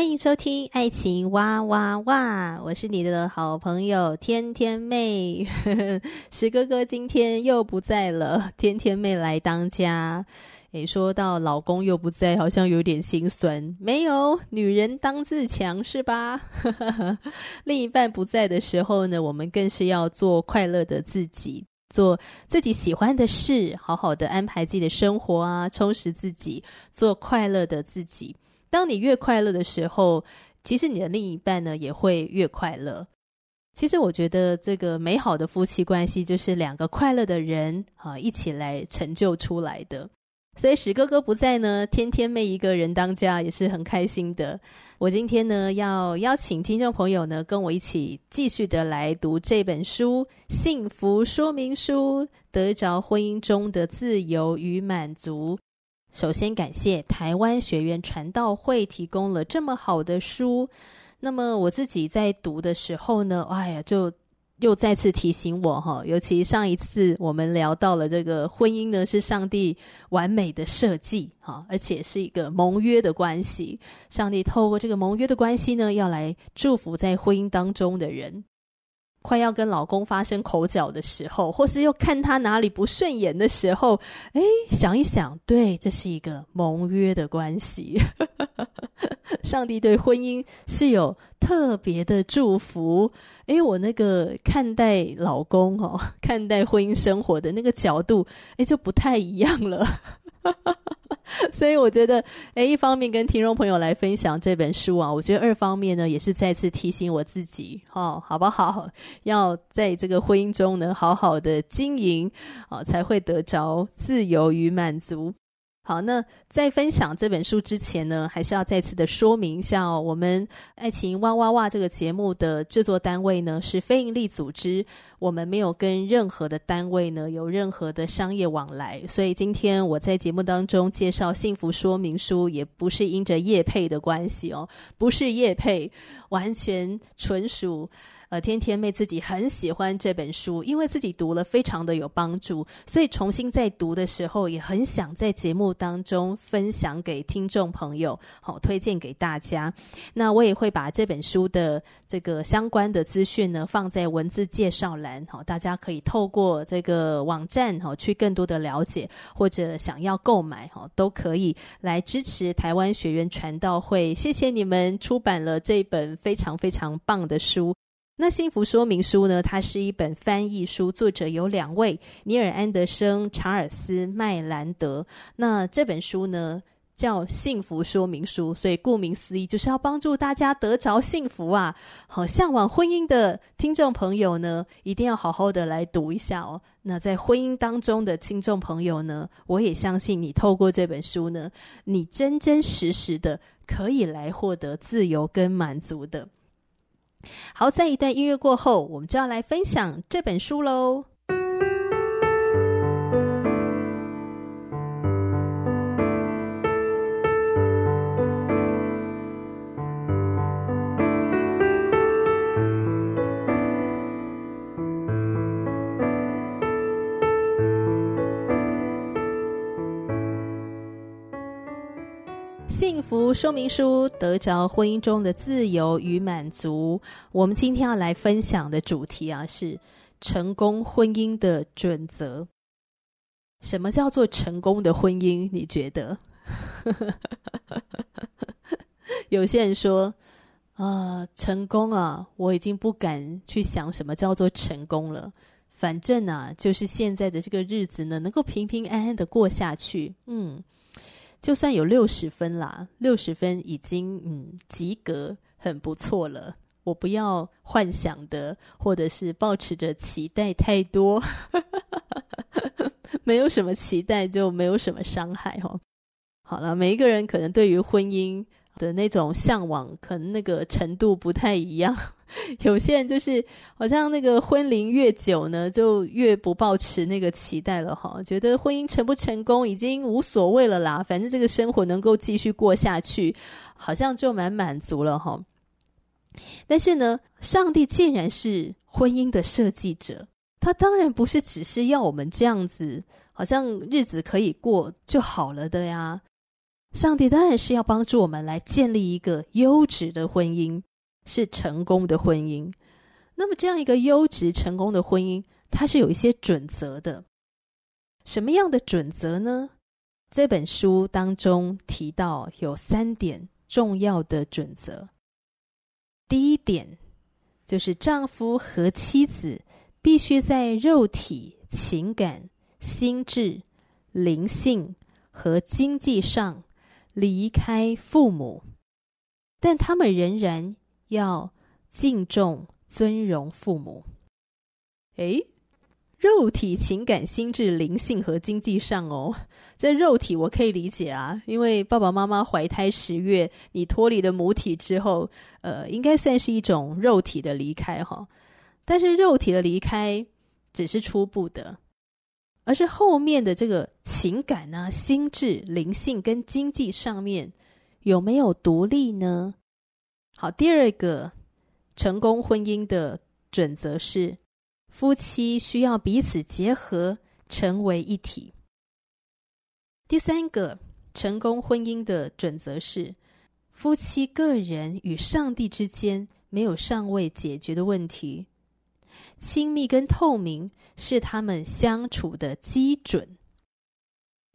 欢迎收听《爱情哇哇哇》，我是你的好朋友天天妹。石哥哥今天又不在了，天天妹来当家。诶，说到老公又不在，好像有点心酸。没有，女人当自强是吧？另一半不在的时候呢，我们更是要做快乐的自己，做自己喜欢的事，好好的安排自己的生活啊，充实自己，做快乐的自己。当你越快乐的时候，其实你的另一半呢也会越快乐。其实我觉得这个美好的夫妻关系就是两个快乐的人啊一起来成就出来的。所以史哥哥不在呢，天天妹一个人当家也是很开心的。我今天呢要邀请听众朋友呢跟我一起继续的来读这本书《幸福说明书》，得着婚姻中的自由与满足。首先感谢台湾学院传道会提供了这么好的书。那么我自己在读的时候呢，哎呀，就又再次提醒我哈，尤其上一次我们聊到了这个婚姻呢，是上帝完美的设计哈，而且是一个盟约的关系。上帝透过这个盟约的关系呢，要来祝福在婚姻当中的人。快要跟老公发生口角的时候，或是又看他哪里不顺眼的时候，哎，想一想，对，这是一个盟约的关系。上帝对婚姻是有特别的祝福。哎，我那个看待老公哦，看待婚姻生活的那个角度，哎，就不太一样了。所以我觉得，诶，一方面跟听众朋友来分享这本书啊，我觉得二方面呢，也是再次提醒我自己，哦，好不好？要在这个婚姻中能，好好的经营，啊，才会得着自由与满足。好，那在分享这本书之前呢，还是要再次的说明一下哦，我们爱情哇哇哇这个节目的制作单位呢，是非营利组织，我们没有跟任何的单位呢有任何的商业往来，所以今天我在节目当中介绍幸福说明书，也不是因着业配的关系哦，不是业配，完全纯属。呃，天天妹自己很喜欢这本书，因为自己读了非常的有帮助，所以重新在读的时候也很想在节目当中分享给听众朋友，好，推荐给大家。那我也会把这本书的这个相关的资讯呢放在文字介绍栏，好，大家可以透过这个网站好去更多的了解，或者想要购买哈都可以来支持台湾学员传道会。谢谢你们出版了这本非常非常棒的书。那幸福说明书呢？它是一本翻译书，作者有两位：尼尔·安德生、查尔斯·麦兰德。那这本书呢，叫幸福说明书，所以顾名思义，就是要帮助大家得着幸福啊！好，向往婚姻的听众朋友呢，一定要好好的来读一下哦。那在婚姻当中的听众朋友呢，我也相信你透过这本书呢，你真真实实的可以来获得自由跟满足的。好，在一段音乐过后，我们就要来分享这本书喽。说明书，得着婚姻中的自由与满足。我们今天要来分享的主题啊，是成功婚姻的准则。什么叫做成功的婚姻？你觉得？有些人说啊，成功啊，我已经不敢去想什么叫做成功了。反正啊，就是现在的这个日子呢，能够平平安安的过下去。嗯。就算有六十分啦，六十分已经嗯及格，很不错了。我不要幻想的，或者是抱持着期待太多，没有什么期待就没有什么伤害哦。好了，每一个人可能对于婚姻的那种向往，可能那个程度不太一样。有些人就是好像那个婚龄越久呢，就越不抱持那个期待了哈，觉得婚姻成不成功已经无所谓了啦，反正这个生活能够继续过下去，好像就蛮满足了哈。但是呢，上帝既然是婚姻的设计者，他当然不是只是要我们这样子，好像日子可以过就好了的呀。上帝当然是要帮助我们来建立一个优质的婚姻。是成功的婚姻，那么这样一个优质成功的婚姻，它是有一些准则的。什么样的准则呢？这本书当中提到有三点重要的准则。第一点就是丈夫和妻子必须在肉体、情感、心智、灵性和经济上离开父母，但他们仍然。要敬重、尊荣父母。诶，肉体、情感、心智、灵性和经济上哦，这肉体我可以理解啊，因为爸爸妈妈怀胎十月，你脱离了母体之后，呃，应该算是一种肉体的离开哈。但是肉体的离开只是初步的，而是后面的这个情感啊、心智、灵性跟经济上面有没有独立呢？好，第二个成功婚姻的准则是，夫妻需要彼此结合，成为一体。第三个成功婚姻的准则是，夫妻个人与上帝之间没有尚未解决的问题，亲密跟透明是他们相处的基准。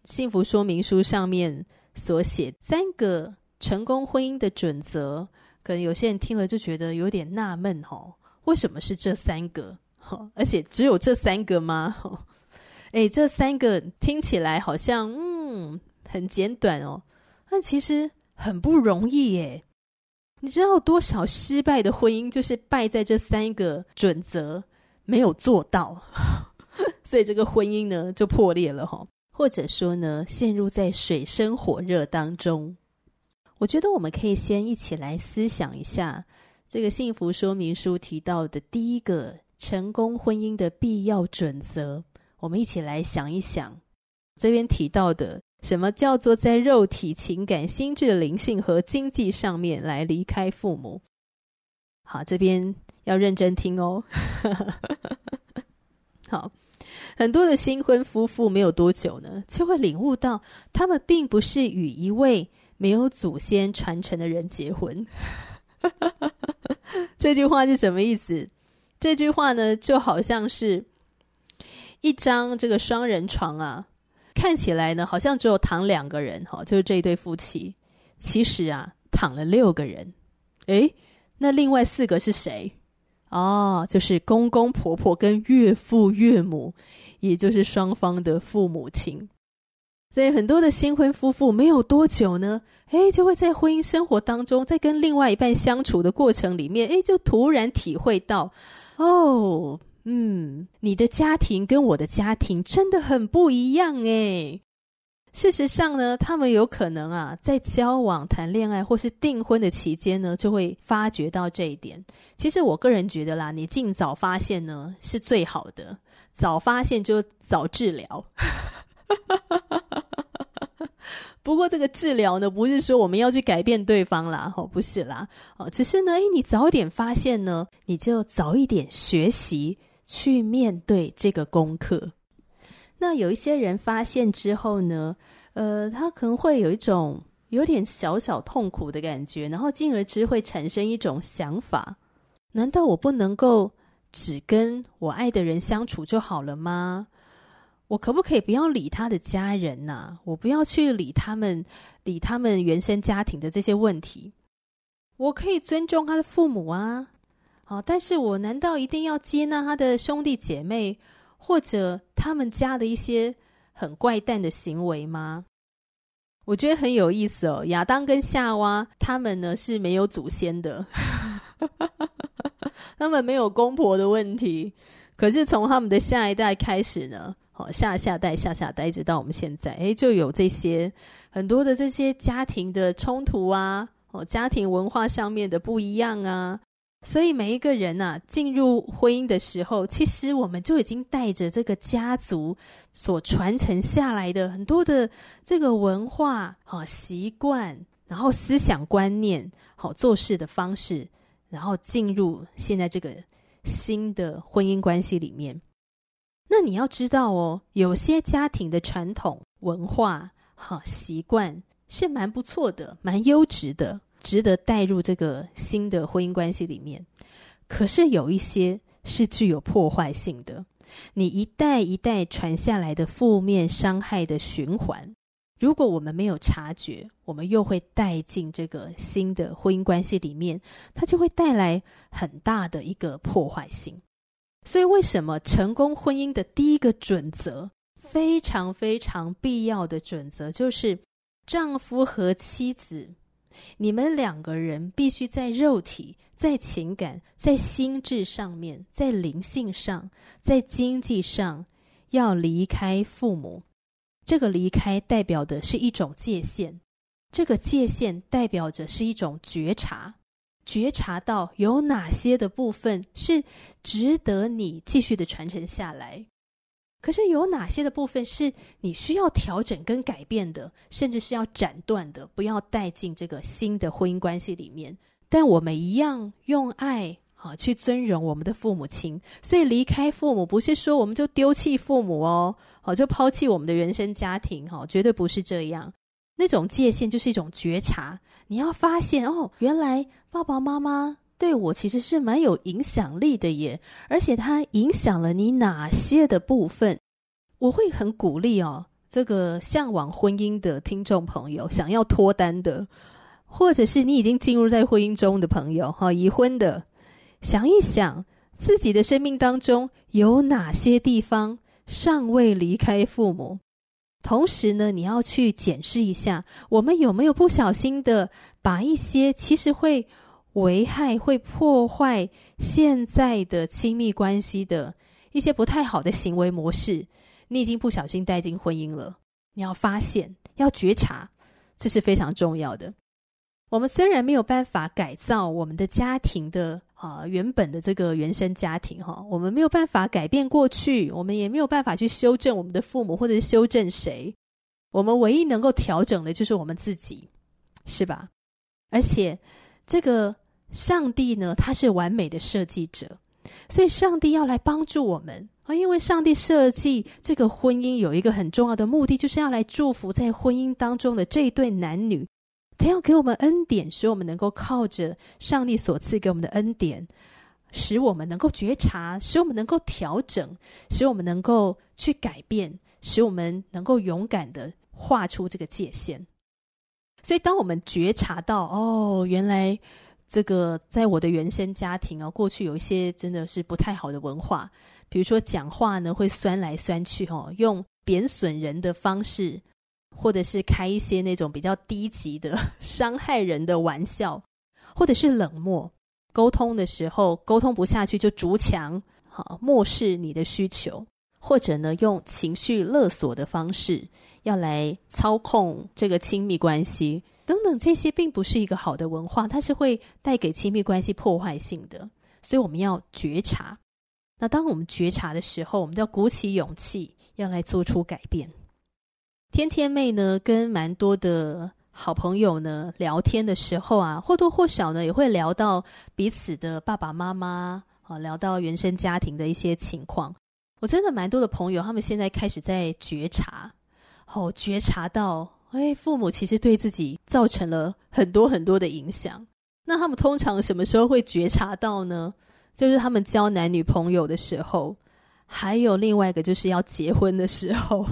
幸福说明书上面所写三个成功婚姻的准则。可能有些人听了就觉得有点纳闷哦，为什么是这三个？而且只有这三个吗？诶，这三个听起来好像嗯很简短哦，但其实很不容易耶。你知道多少失败的婚姻就是败在这三个准则没有做到，所以这个婚姻呢就破裂了哈，或者说呢陷入在水深火热当中。我觉得我们可以先一起来思想一下这个幸福说明书提到的第一个成功婚姻的必要准则。我们一起来想一想，这边提到的什么叫做在肉体、情感、心智、灵性和经济上面来离开父母？好，这边要认真听哦。好，很多的新婚夫妇没有多久呢，就会领悟到他们并不是与一位。没有祖先传承的人结婚，这句话是什么意思？这句话呢，就好像是一张这个双人床啊，看起来呢，好像只有躺两个人哈，就是这一对夫妻，其实啊，躺了六个人。诶，那另外四个是谁？哦，就是公公婆婆跟岳父岳母，也就是双方的父母亲。所以很多的新婚夫妇没有多久呢，诶，就会在婚姻生活当中，在跟另外一半相处的过程里面，诶，就突然体会到，哦，嗯，你的家庭跟我的家庭真的很不一样诶。事实上呢，他们有可能啊，在交往、谈恋爱或是订婚的期间呢，就会发觉到这一点。其实我个人觉得啦，你尽早发现呢是最好的，早发现就早治疗。不过这个治疗呢，不是说我们要去改变对方啦，哦，不是啦，哦，只是呢，诶，你早点发现呢，你就早一点学习去面对这个功课。那有一些人发现之后呢，呃，他可能会有一种有点小小痛苦的感觉，然后进而之会产生一种想法：难道我不能够只跟我爱的人相处就好了吗？我可不可以不要理他的家人呐？我不要去理他们，理他们原生家庭的这些问题。我可以尊重他的父母啊，好，但是我难道一定要接纳他的兄弟姐妹或者他们家的一些很怪诞的行为吗？我觉得很有意思哦。亚当跟夏娃他们呢是没有祖先的，他们没有公婆的问题，可是从他们的下一代开始呢，好，下下代、下下代，一直到我们现在，诶，就有这些很多的这些家庭的冲突啊，哦，家庭文化上面的不一样啊。所以每一个人呐、啊，进入婚姻的时候，其实我们就已经带着这个家族所传承下来的很多的这个文化、好习惯，然后思想观念、好做事的方式，然后进入现在这个新的婚姻关系里面。那你要知道哦，有些家庭的传统文化、好习惯是蛮不错的，蛮优质的。值得带入这个新的婚姻关系里面，可是有一些是具有破坏性的。你一代一代传下来的负面伤害的循环，如果我们没有察觉，我们又会带进这个新的婚姻关系里面，它就会带来很大的一个破坏性。所以，为什么成功婚姻的第一个准则，非常非常必要的准则，就是丈夫和妻子。你们两个人必须在肉体、在情感、在心智上面、在灵性上、在经济上，要离开父母。这个离开代表的是一种界限，这个界限代表着是一种觉察，觉察到有哪些的部分是值得你继续的传承下来。可是有哪些的部分是你需要调整跟改变的，甚至是要斩断的，不要带进这个新的婚姻关系里面？但我们一样用爱好去尊荣我们的父母亲，所以离开父母不是说我们就丢弃父母哦，好就抛弃我们的原生家庭哈，绝对不是这样。那种界限就是一种觉察，你要发现哦，原来爸爸妈妈。对我其实是蛮有影响力的耶，而且它影响了你哪些的部分？我会很鼓励哦，这个向往婚姻的听众朋友，想要脱单的，或者是你已经进入在婚姻中的朋友，哈，已婚的，想一想自己的生命当中有哪些地方尚未离开父母，同时呢，你要去检视一下，我们有没有不小心的把一些其实会。危害会破坏现在的亲密关系的一些不太好的行为模式，你已经不小心带进婚姻了。你要发现，要觉察，这是非常重要的。我们虽然没有办法改造我们的家庭的啊原本的这个原生家庭哈，我们没有办法改变过去，我们也没有办法去修正我们的父母或者是修正谁。我们唯一能够调整的就是我们自己，是吧？而且这个。上帝呢，他是完美的设计者，所以上帝要来帮助我们啊！因为上帝设计这个婚姻有一个很重要的目的，就是要来祝福在婚姻当中的这一对男女，他要给我们恩典，使我们能够靠着上帝所赐给我们的恩典，使我们能够觉察，使我们能够调整，使我们能够去改变，使我们能够勇敢地画出这个界限。所以，当我们觉察到哦，原来。这个在我的原生家庭啊，过去有一些真的是不太好的文化，比如说讲话呢会酸来酸去，哦，用贬损人的方式，或者是开一些那种比较低级的 伤害人的玩笑，或者是冷漠，沟通的时候沟通不下去就筑墙，好，漠视你的需求，或者呢用情绪勒索的方式要来操控这个亲密关系。等等，这些并不是一个好的文化，它是会带给亲密关系破坏性的，所以我们要觉察。那当我们觉察的时候，我们就要鼓起勇气，要来做出改变。天天妹呢，跟蛮多的好朋友呢聊天的时候啊，或多或少呢也会聊到彼此的爸爸妈妈啊，聊到原生家庭的一些情况。我真的蛮多的朋友，他们现在开始在觉察，哦，觉察到。哎，父母其实对自己造成了很多很多的影响。那他们通常什么时候会觉察到呢？就是他们交男女朋友的时候，还有另外一个就是要结婚的时候，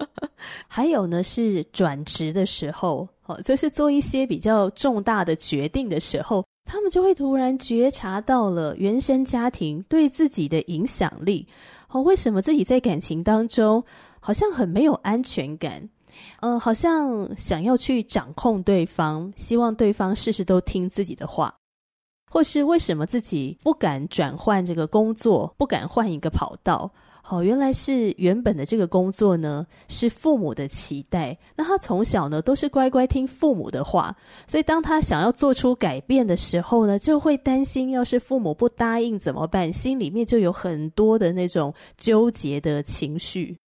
还有呢是转职的时候，哦，就是做一些比较重大的决定的时候，他们就会突然觉察到了原生家庭对自己的影响力。哦，为什么自己在感情当中好像很没有安全感？嗯、呃，好像想要去掌控对方，希望对方事事都听自己的话，或是为什么自己不敢转换这个工作，不敢换一个跑道？好，原来是原本的这个工作呢，是父母的期待。那他从小呢，都是乖乖听父母的话，所以当他想要做出改变的时候呢，就会担心，要是父母不答应怎么办？心里面就有很多的那种纠结的情绪。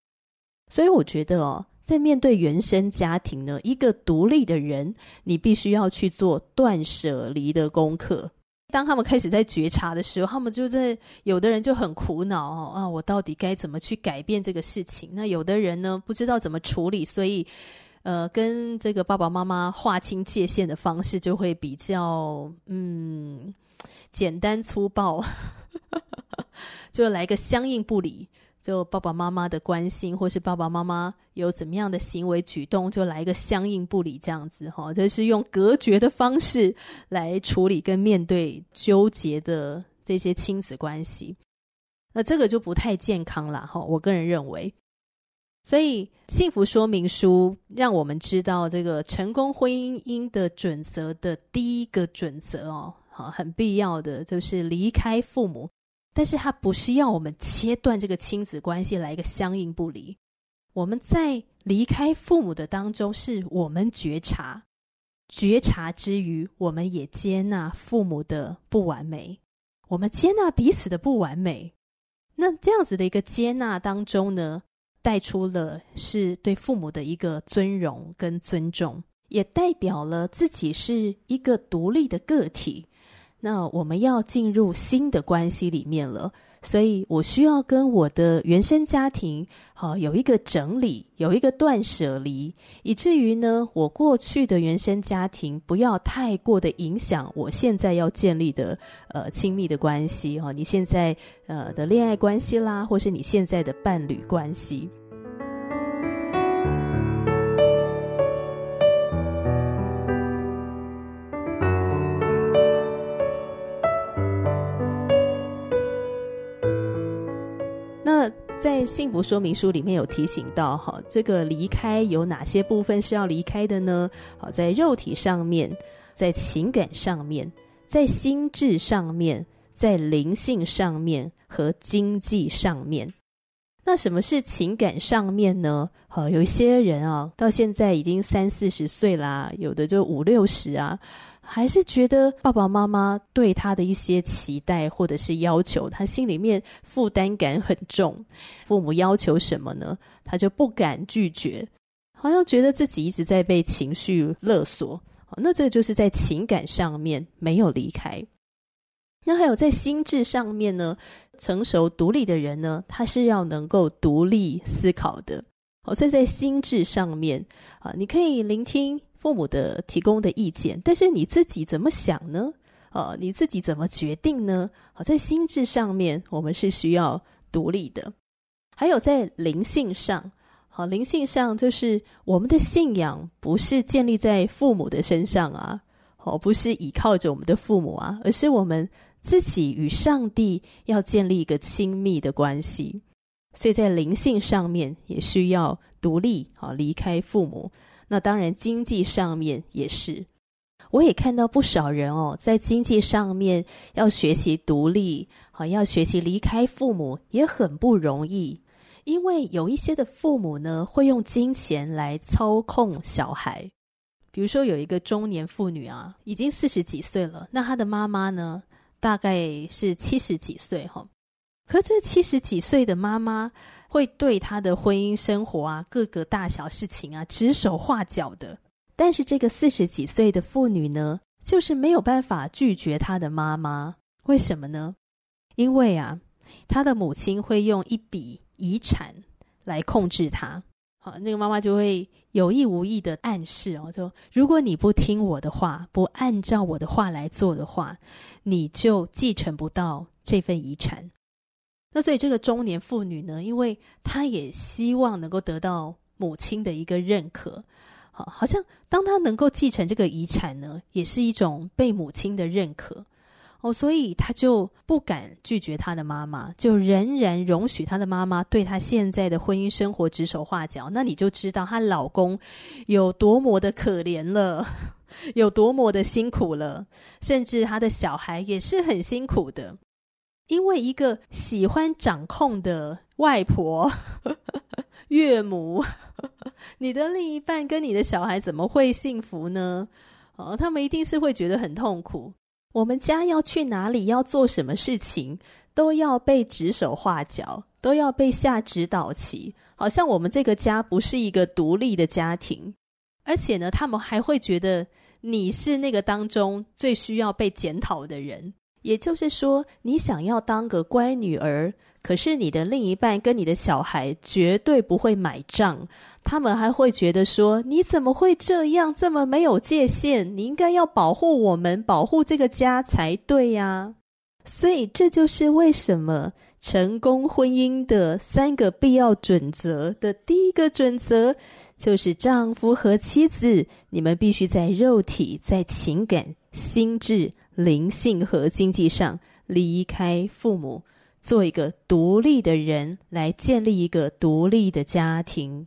所以我觉得哦，在面对原生家庭呢，一个独立的人，你必须要去做断舍离的功课。当他们开始在觉察的时候，他们就在有的人就很苦恼啊，我到底该怎么去改变这个事情？那有的人呢，不知道怎么处理，所以呃，跟这个爸爸妈妈划清界限的方式就会比较嗯简单粗暴，就来个相应不理。就爸爸妈妈的关心，或是爸爸妈妈有怎么样的行为举动，就来一个相应不理这样子哈，就是用隔绝的方式来处理跟面对纠结的这些亲子关系，那这个就不太健康了哈。我个人认为，所以幸福说明书让我们知道这个成功婚姻的准则的第一个准则哦，好，很必要的就是离开父母。但是他不是要我们切断这个亲子关系来一个相应不离。我们在离开父母的当中，是我们觉察，觉察之余，我们也接纳父母的不完美，我们接纳彼此的不完美。那这样子的一个接纳当中呢，带出了是对父母的一个尊荣跟尊重，也代表了自己是一个独立的个体。那我们要进入新的关系里面了，所以我需要跟我的原生家庭好有一个整理，有一个断舍离，以至于呢，我过去的原生家庭不要太过的影响我现在要建立的呃亲密的关系哈，你现在呃的恋爱关系啦，或是你现在的伴侣关系。在幸福说明书里面有提醒到，哈，这个离开有哪些部分是要离开的呢？好，在肉体上面，在情感上面，在心智上面，在灵性上面和经济上面。那什么是情感上面呢？好，有一些人啊，到现在已经三四十岁啦，有的就五六十啊。还是觉得爸爸妈妈对他的一些期待或者是要求，他心里面负担感很重。父母要求什么呢？他就不敢拒绝，好像觉得自己一直在被情绪勒索。那这就是在情感上面没有离开。那还有在心智上面呢？成熟独立的人呢，他是要能够独立思考的。好，在在心智上面啊，你可以聆听。父母的提供的意见，但是你自己怎么想呢？啊，你自己怎么决定呢？好，在心智上面，我们是需要独立的。还有在灵性上，好，灵性上就是我们的信仰不是建立在父母的身上啊，好，不是依靠着我们的父母啊，而是我们自己与上帝要建立一个亲密的关系。所以在灵性上面也需要独立，好，离开父母。那当然，经济上面也是，我也看到不少人哦，在经济上面要学习独立，好，要学习离开父母也很不容易，因为有一些的父母呢，会用金钱来操控小孩。比如说，有一个中年妇女啊，已经四十几岁了，那她的妈妈呢，大概是七十几岁哈。可这七十几岁的妈妈会对她的婚姻生活啊，各个大小事情啊指手画脚的。但是这个四十几岁的妇女呢，就是没有办法拒绝她的妈妈。为什么呢？因为啊，她的母亲会用一笔遗产来控制她。好，那个妈妈就会有意无意的暗示哦，就如果你不听我的话，不按照我的话来做的话，你就继承不到这份遗产。那所以这个中年妇女呢，因为她也希望能够得到母亲的一个认可，好，好像当她能够继承这个遗产呢，也是一种被母亲的认可哦，所以她就不敢拒绝她的妈妈，就仍然容许她的妈妈对她现在的婚姻生活指手画脚。那你就知道她老公有多么的可怜了。有多么的辛苦了，甚至他的小孩也是很辛苦的。因为一个喜欢掌控的外婆、岳母，你的另一半跟你的小孩怎么会幸福呢？哦，他们一定是会觉得很痛苦。我们家要去哪里，要做什么事情，都要被指手画脚，都要被下指导棋，好像我们这个家不是一个独立的家庭。而且呢，他们还会觉得你是那个当中最需要被检讨的人。也就是说，你想要当个乖女儿，可是你的另一半跟你的小孩绝对不会买账。他们还会觉得说：“你怎么会这样，这么没有界限？你应该要保护我们，保护这个家才对呀。”所以，这就是为什么成功婚姻的三个必要准则的第一个准则，就是丈夫和妻子，你们必须在肉体、在情感、心智。灵性和经济上离开父母，做一个独立的人，来建立一个独立的家庭。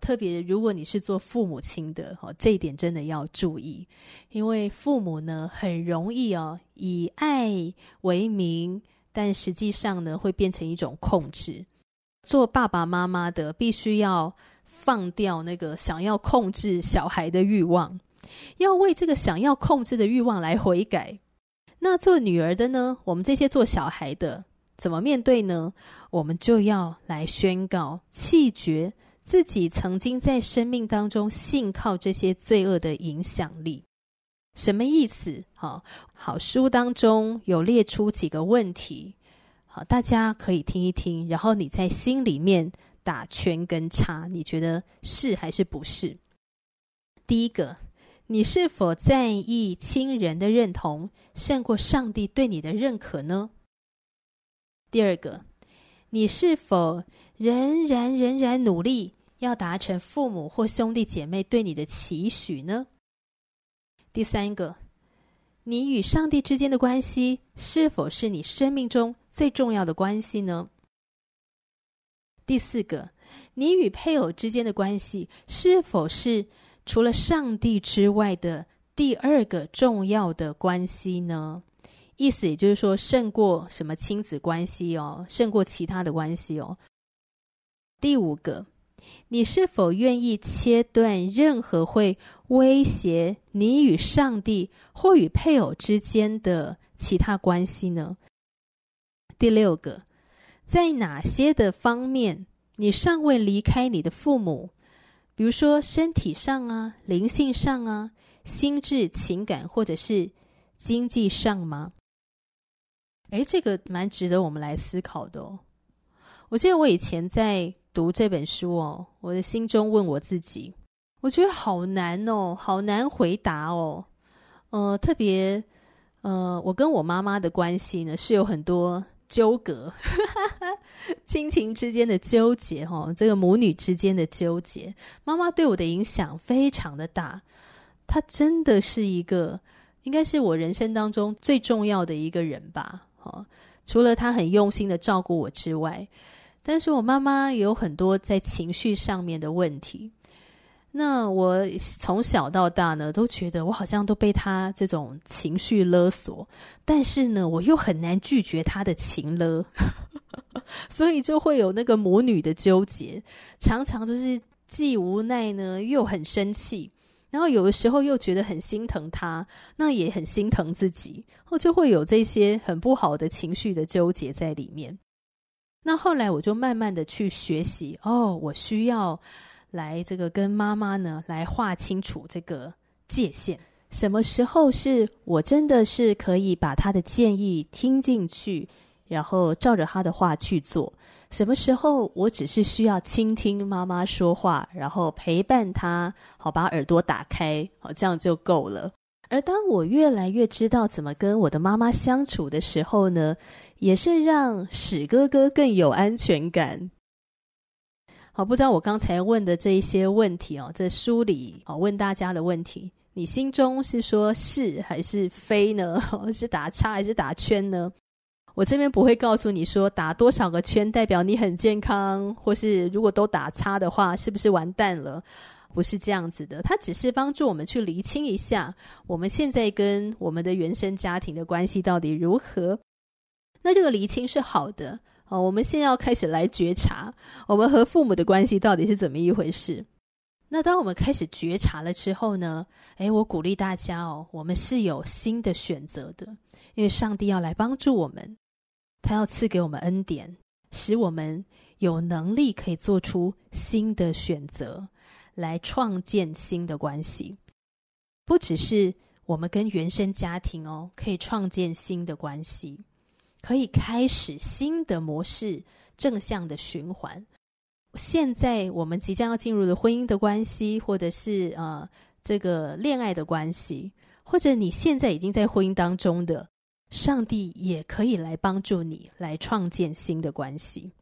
特别如果你是做父母亲的，哦，这一点真的要注意，因为父母呢很容易哦以爱为名，但实际上呢会变成一种控制。做爸爸妈妈的必须要放掉那个想要控制小孩的欲望。要为这个想要控制的欲望来悔改。那做女儿的呢？我们这些做小孩的怎么面对呢？我们就要来宣告弃绝自己曾经在生命当中信靠这些罪恶的影响力。什么意思？好，好，书当中有列出几个问题，好，大家可以听一听，然后你在心里面打圈跟叉，你觉得是还是不是？第一个。你是否在意亲人的认同胜过上帝对你的认可呢？第二个，你是否仍然仍然努力要达成父母或兄弟姐妹对你的期许呢？第三个，你与上帝之间的关系是否是你生命中最重要的关系呢？第四个，你与配偶之间的关系是否是？除了上帝之外的第二个重要的关系呢？意思也就是说，胜过什么亲子关系哦，胜过其他的关系哦。第五个，你是否愿意切断任何会威胁你与上帝或与配偶之间的其他关系呢？第六个，在哪些的方面你尚未离开你的父母？比如说身体上啊、灵性上啊、心智、情感或者是经济上吗？诶，这个蛮值得我们来思考的哦。我记得我以前在读这本书哦，我的心中问我自己，我觉得好难哦，好难回答哦。呃，特别呃，我跟我妈妈的关系呢是有很多。纠葛，亲情之间的纠结，哈，这个母女之间的纠结，妈妈对我的影响非常的大。她真的是一个，应该是我人生当中最重要的一个人吧，哈。除了她很用心的照顾我之外，但是我妈妈也有很多在情绪上面的问题。那我从小到大呢，都觉得我好像都被他这种情绪勒索，但是呢，我又很难拒绝他的情勒，所以就会有那个母女的纠结，常常就是既无奈呢，又很生气，然后有的时候又觉得很心疼他，那也很心疼自己，后就会有这些很不好的情绪的纠结在里面。那后来我就慢慢的去学习，哦，我需要。来，这个跟妈妈呢，来划清楚这个界限。什么时候是我真的是可以把他的建议听进去，然后照着他的话去做？什么时候我只是需要倾听妈妈说话，然后陪伴他，好把耳朵打开，好这样就够了。而当我越来越知道怎么跟我的妈妈相处的时候呢，也是让史哥哥更有安全感。好，不知道我刚才问的这一些问题哦，这书里哦问大家的问题，你心中是说是还是非呢？是打叉还是打圈呢？我这边不会告诉你说打多少个圈代表你很健康，或是如果都打叉的话，是不是完蛋了？不是这样子的，它只是帮助我们去厘清一下，我们现在跟我们的原生家庭的关系到底如何。那这个厘清是好的，哦，我们现在要开始来觉察，我们和父母的关系到底是怎么一回事。那当我们开始觉察了之后呢，诶，我鼓励大家哦，我们是有新的选择的，因为上帝要来帮助我们，他要赐给我们恩典，使我们有能力可以做出新的选择，来创建新的关系。不只是我们跟原生家庭哦，可以创建新的关系，可以开始新的模式，正向的循环。现在我们即将要进入的婚姻的关系，或者是呃这个恋爱的关系，或者你现在已经在婚姻当中的，上帝也可以来帮助你来创建新的关系。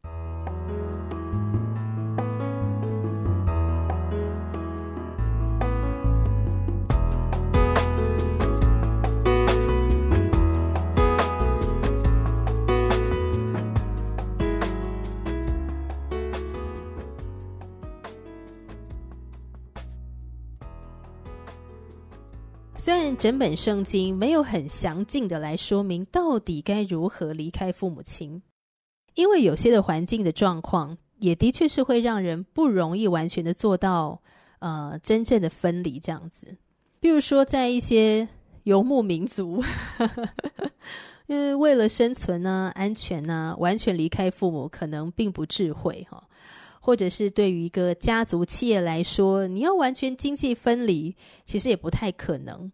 整本圣经没有很详尽的来说明到底该如何离开父母亲，因为有些的环境的状况也的确是会让人不容易完全的做到呃真正的分离这样子。比如说在一些游牧民族，因 为为了生存呢、安全呢，完全离开父母可能并不智慧哈。或者是对于一个家族企业来说，你要完全经济分离，其实也不太可能。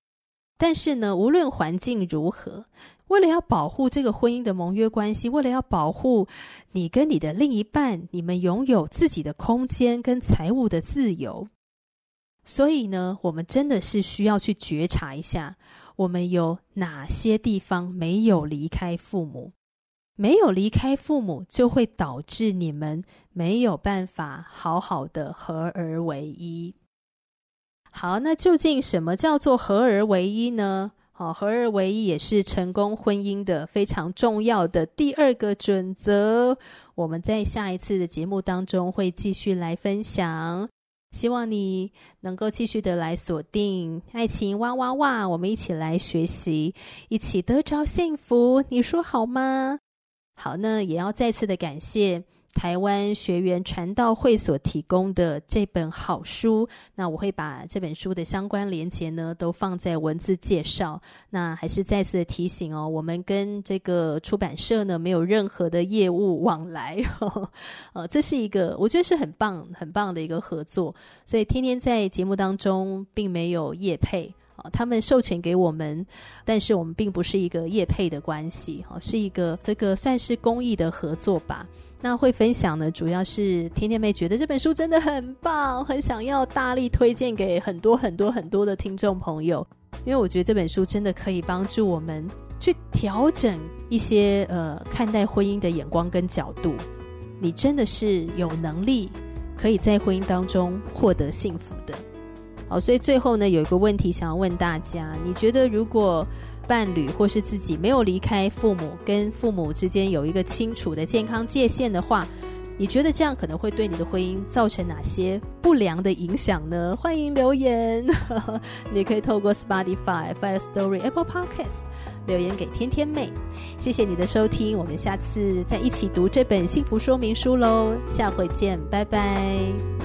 但是呢，无论环境如何，为了要保护这个婚姻的盟约关系，为了要保护你跟你的另一半，你们拥有自己的空间跟财务的自由，所以呢，我们真的是需要去觉察一下，我们有哪些地方没有离开父母。没有离开父母，就会导致你们没有办法好好的合而为一。好，那究竟什么叫做合而为一呢？好，合而为一也是成功婚姻的非常重要的第二个准则。我们在下一次的节目当中会继续来分享，希望你能够继续的来锁定爱情哇哇哇，我们一起来学习，一起得着幸福，你说好吗？好，那也要再次的感谢台湾学员传道会所提供的这本好书。那我会把这本书的相关连结呢，都放在文字介绍。那还是再次提醒哦，我们跟这个出版社呢，没有任何的业务往来。呵呵，呃，这是一个我觉得是很棒、很棒的一个合作。所以天天在节目当中并没有业配。他们授权给我们，但是我们并不是一个业配的关系，哈，是一个这个算是公益的合作吧。那会分享呢，主要是天天妹觉得这本书真的很棒，很想要大力推荐给很多很多很多的听众朋友，因为我觉得这本书真的可以帮助我们去调整一些呃看待婚姻的眼光跟角度。你真的是有能力可以在婚姻当中获得幸福的。所以最后呢，有一个问题想要问大家：你觉得如果伴侣或是自己没有离开父母，跟父母之间有一个清楚的健康界限的话，你觉得这样可能会对你的婚姻造成哪些不良的影响呢？欢迎留言，你可以透过 Spotify、Fire Story、Apple Podcasts 留言给天天妹。谢谢你的收听，我们下次再一起读这本幸福说明书喽，下回见，拜拜。